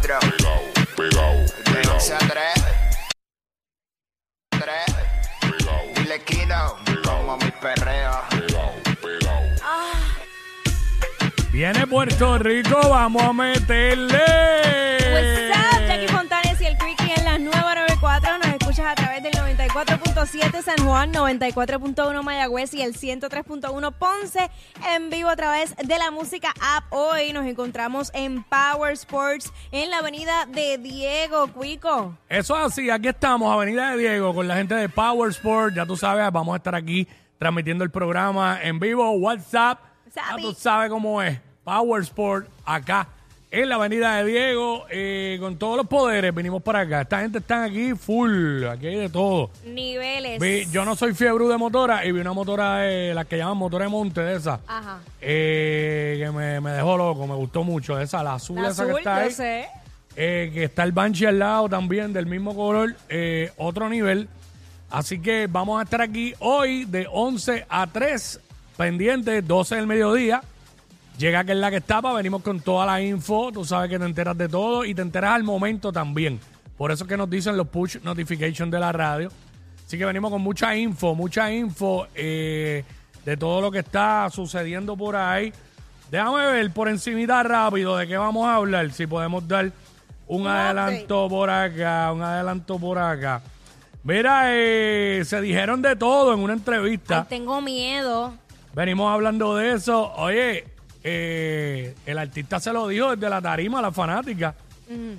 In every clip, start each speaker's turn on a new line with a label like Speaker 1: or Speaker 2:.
Speaker 1: 94. Pegao, pegao, De 11 a 3. 3. Dile Kino, como mi perreo.
Speaker 2: Viene Puerto Rico, vamos a meterle.
Speaker 3: What's up, Jackie Fontanes y el Quickie en la nueva 94. Nos escuchas a través del 94.7 San Juan, 94.1 Mayagüez y el 103.1 Ponce en vivo a través de la música app. Hoy nos encontramos en Power Sports en la avenida de Diego Cuico.
Speaker 2: Eso es así, aquí estamos, Avenida de Diego, con la gente de Power Sport. Ya tú sabes, vamos a estar aquí transmitiendo el programa en vivo, WhatsApp. Ya tú sabes cómo es. Power Sport acá en la Avenida de Diego, eh, con todos los poderes. Vinimos para acá. Esta gente está aquí full, aquí hay de todo.
Speaker 3: Niveles.
Speaker 2: Vi- yo no soy fiebre de motora y vi una motora de las que llaman motora de monte de esa.
Speaker 3: Ajá.
Speaker 2: eh, que me, me dejó loco, me gustó mucho esa, la azul
Speaker 3: La
Speaker 2: esa
Speaker 3: azul,
Speaker 2: que está
Speaker 3: yo
Speaker 2: ahí.
Speaker 3: sé.
Speaker 2: Eh, que está el Banshee al lado también del mismo color, eh, otro nivel. Así que vamos a estar aquí hoy de 11 a 3, pendiente, 12 del mediodía. Llega que es la que estaba, venimos con toda la info, tú sabes que te enteras de todo y te enteras al momento también. Por eso es que nos dicen los push notifications de la radio. Así que venimos con mucha info, mucha info eh, de todo lo que está sucediendo por ahí. Déjame ver por encimita rápido de qué vamos a hablar, si podemos dar un adelanto por acá, un adelanto por acá. Mira, eh, se dijeron de todo en una entrevista.
Speaker 3: Ay, tengo miedo.
Speaker 2: Venimos hablando de eso. Oye, eh, el artista se lo dijo desde la tarima a la fanática.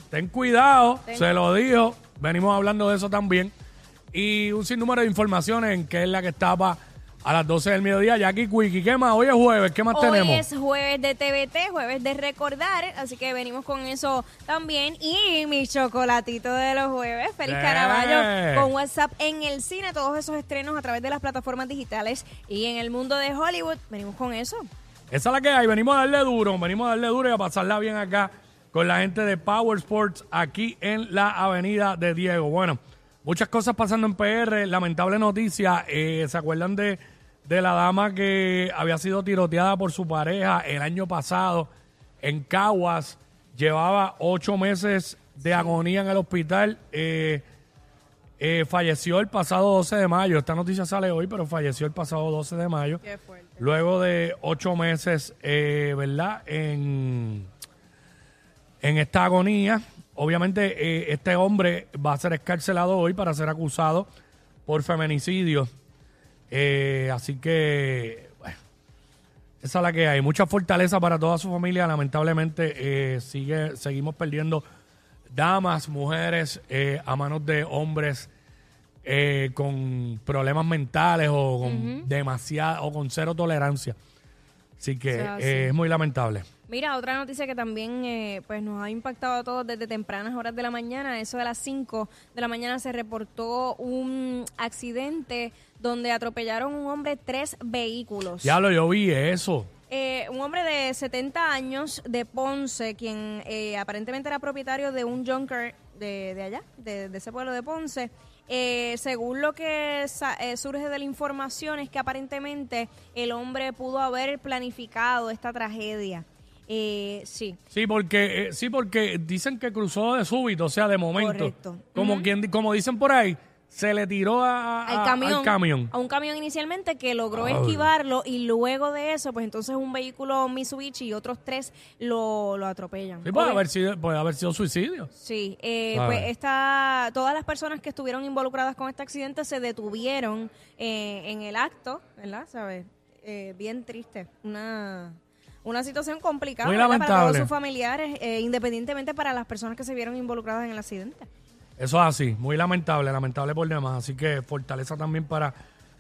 Speaker 2: Ten cuidado, se lo dijo. Venimos hablando de eso también. Y un sinnúmero de informaciones en qué es la que estaba a las 12 del mediodía. Jackie Quickie, ¿qué más? Hoy es jueves, ¿qué más
Speaker 3: Hoy
Speaker 2: tenemos?
Speaker 3: es jueves de TVT, jueves de recordar, así que venimos con eso también. Y mi chocolatito de los jueves, Feliz
Speaker 2: Eh.
Speaker 3: Caraballo, con WhatsApp en el cine, todos esos estrenos a través de las plataformas digitales y en el mundo de Hollywood. Venimos con eso.
Speaker 2: Esa es la que hay. Venimos a darle duro, venimos a darle duro y a pasarla bien acá con la gente de Power Sports aquí en la Avenida de Diego. Bueno, muchas cosas pasando en PR. Lamentable noticia. eh, ¿Se acuerdan de, de la dama que había sido tiroteada por su pareja el año pasado en Caguas? Llevaba ocho meses de agonía en el hospital. eh, eh, falleció el pasado 12 de mayo. Esta noticia sale hoy, pero falleció el pasado 12 de mayo. Luego de ocho meses, eh, ¿verdad? En, en esta agonía. Obviamente, eh, este hombre va a ser escarcelado hoy para ser acusado por feminicidio. Eh, así que, bueno, esa es la que hay. Mucha fortaleza para toda su familia. Lamentablemente, eh, sigue, seguimos perdiendo damas, mujeres, eh, a manos de hombres eh, con problemas mentales o con demasiada o con cero tolerancia. Así que
Speaker 3: sea,
Speaker 2: eh, es muy lamentable.
Speaker 3: Mira, otra noticia que también eh, pues nos ha impactado a todos desde tempranas horas de la mañana, eso de las 5 de la mañana se reportó un accidente donde atropellaron un hombre tres vehículos.
Speaker 2: Diablo, yo vi eso.
Speaker 3: Eh, un hombre de 70 años de Ponce, quien eh, aparentemente era propietario de un junker de, de allá, de, de ese pueblo de Ponce. Eh, según lo que sa- eh, surge de la información es que aparentemente el hombre pudo haber planificado esta tragedia. Eh, sí.
Speaker 2: Sí, porque eh, sí, porque dicen que cruzó de súbito, o sea, de momento.
Speaker 3: Correcto.
Speaker 2: Como quien, como dicen por ahí, se le tiró a- a-
Speaker 3: al camión,
Speaker 2: al camión.
Speaker 3: a un camión inicialmente que logró
Speaker 2: Ay.
Speaker 3: esquivarlo y luego de eso, pues entonces un vehículo Mitsubishi y otros tres lo, lo atropellan.
Speaker 2: Sí, puede
Speaker 3: Obvio-
Speaker 2: haber sido, puede haber sido suicidio.
Speaker 3: Sí, eh,
Speaker 2: A
Speaker 3: pues
Speaker 2: ver.
Speaker 3: esta, todas las personas que estuvieron involucradas con este accidente se detuvieron eh, en el acto, ¿verdad? ¿Sabes? eh, bien triste. Una, una situación complicada
Speaker 2: Muy
Speaker 3: ¿verdad? para todos sus familiares, eh, independientemente para las personas que se vieron involucradas en el accidente.
Speaker 2: Eso es así, muy lamentable, lamentable por demás. Así que fortaleza también para,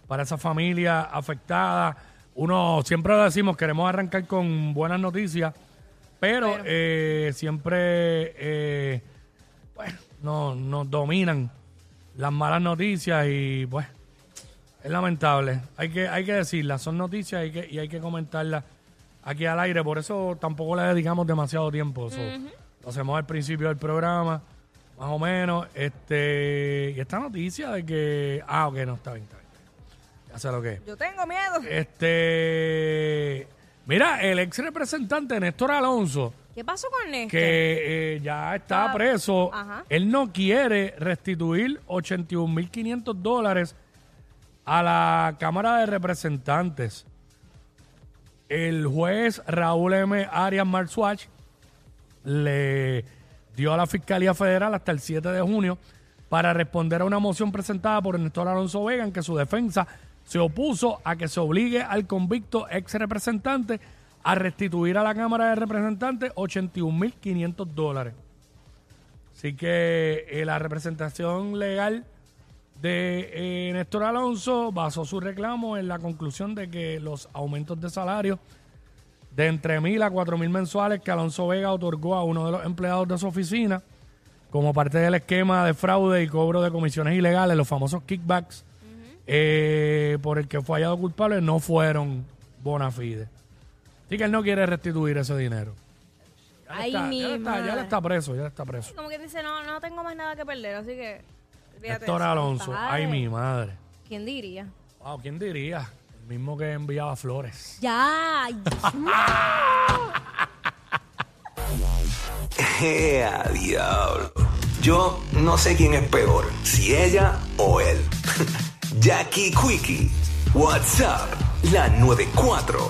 Speaker 2: para esa familia afectada. Uno, siempre lo decimos, queremos arrancar con buenas noticias, pero,
Speaker 3: Pero.
Speaker 2: eh, siempre eh, bueno, no- nos dominan las malas noticias y pues es lamentable. Hay que, hay que decirlas, son noticias y, que, y hay que comentarlas aquí al aire. Por eso tampoco le dedicamos demasiado tiempo. So, Lo hacemos al principio del programa, más o menos. Este, y esta noticia de que. Ah, ok, no, está bien, está bien. Ya sé lo que es.
Speaker 3: Yo tengo miedo.
Speaker 2: Este. Mira, el ex representante Néstor Alonso,
Speaker 3: ¿Qué pasó con esto?
Speaker 2: que eh, ya está
Speaker 3: Ah,
Speaker 2: preso,
Speaker 3: ajá.
Speaker 2: él no quiere restituir 81.500 dólares a la Cámara de Representantes. El juez Raúl M. Arias Marswatch le dio a la Fiscalía Federal hasta el 7 de junio para responder a una moción presentada por Néstor Alonso Vega en que su defensa se opuso a que se obligue al convicto ex representante a restituir a la Cámara de Representantes 81.500 dólares. Así que eh, la representación legal de eh, Néstor Alonso basó su reclamo en la conclusión de que los aumentos de salario de entre mil a cuatro mil mensuales que Alonso Vega otorgó a uno de los empleados de su oficina como parte del esquema de fraude y cobro de comisiones ilegales, los famosos kickbacks, eh, por el que fue hallado culpable, no fueron bona fide. Así que él no quiere restituir ese dinero. Ya
Speaker 3: Ay,
Speaker 2: está-
Speaker 3: mi
Speaker 2: ya está- ya está preso, ya le está preso.
Speaker 3: Como que dice, no, no tengo más nada que perder, así que...
Speaker 2: Héctor Alonso, ay mi madre.
Speaker 3: ¿Quién diría?
Speaker 2: Wow, ¿quién diría? El mismo que enviaba flores.
Speaker 3: Ya.
Speaker 4: ¡Ea, diablo! Yo no sé quién es peor, si ella o él. Jackie Quickie, WhatsApp, la 94.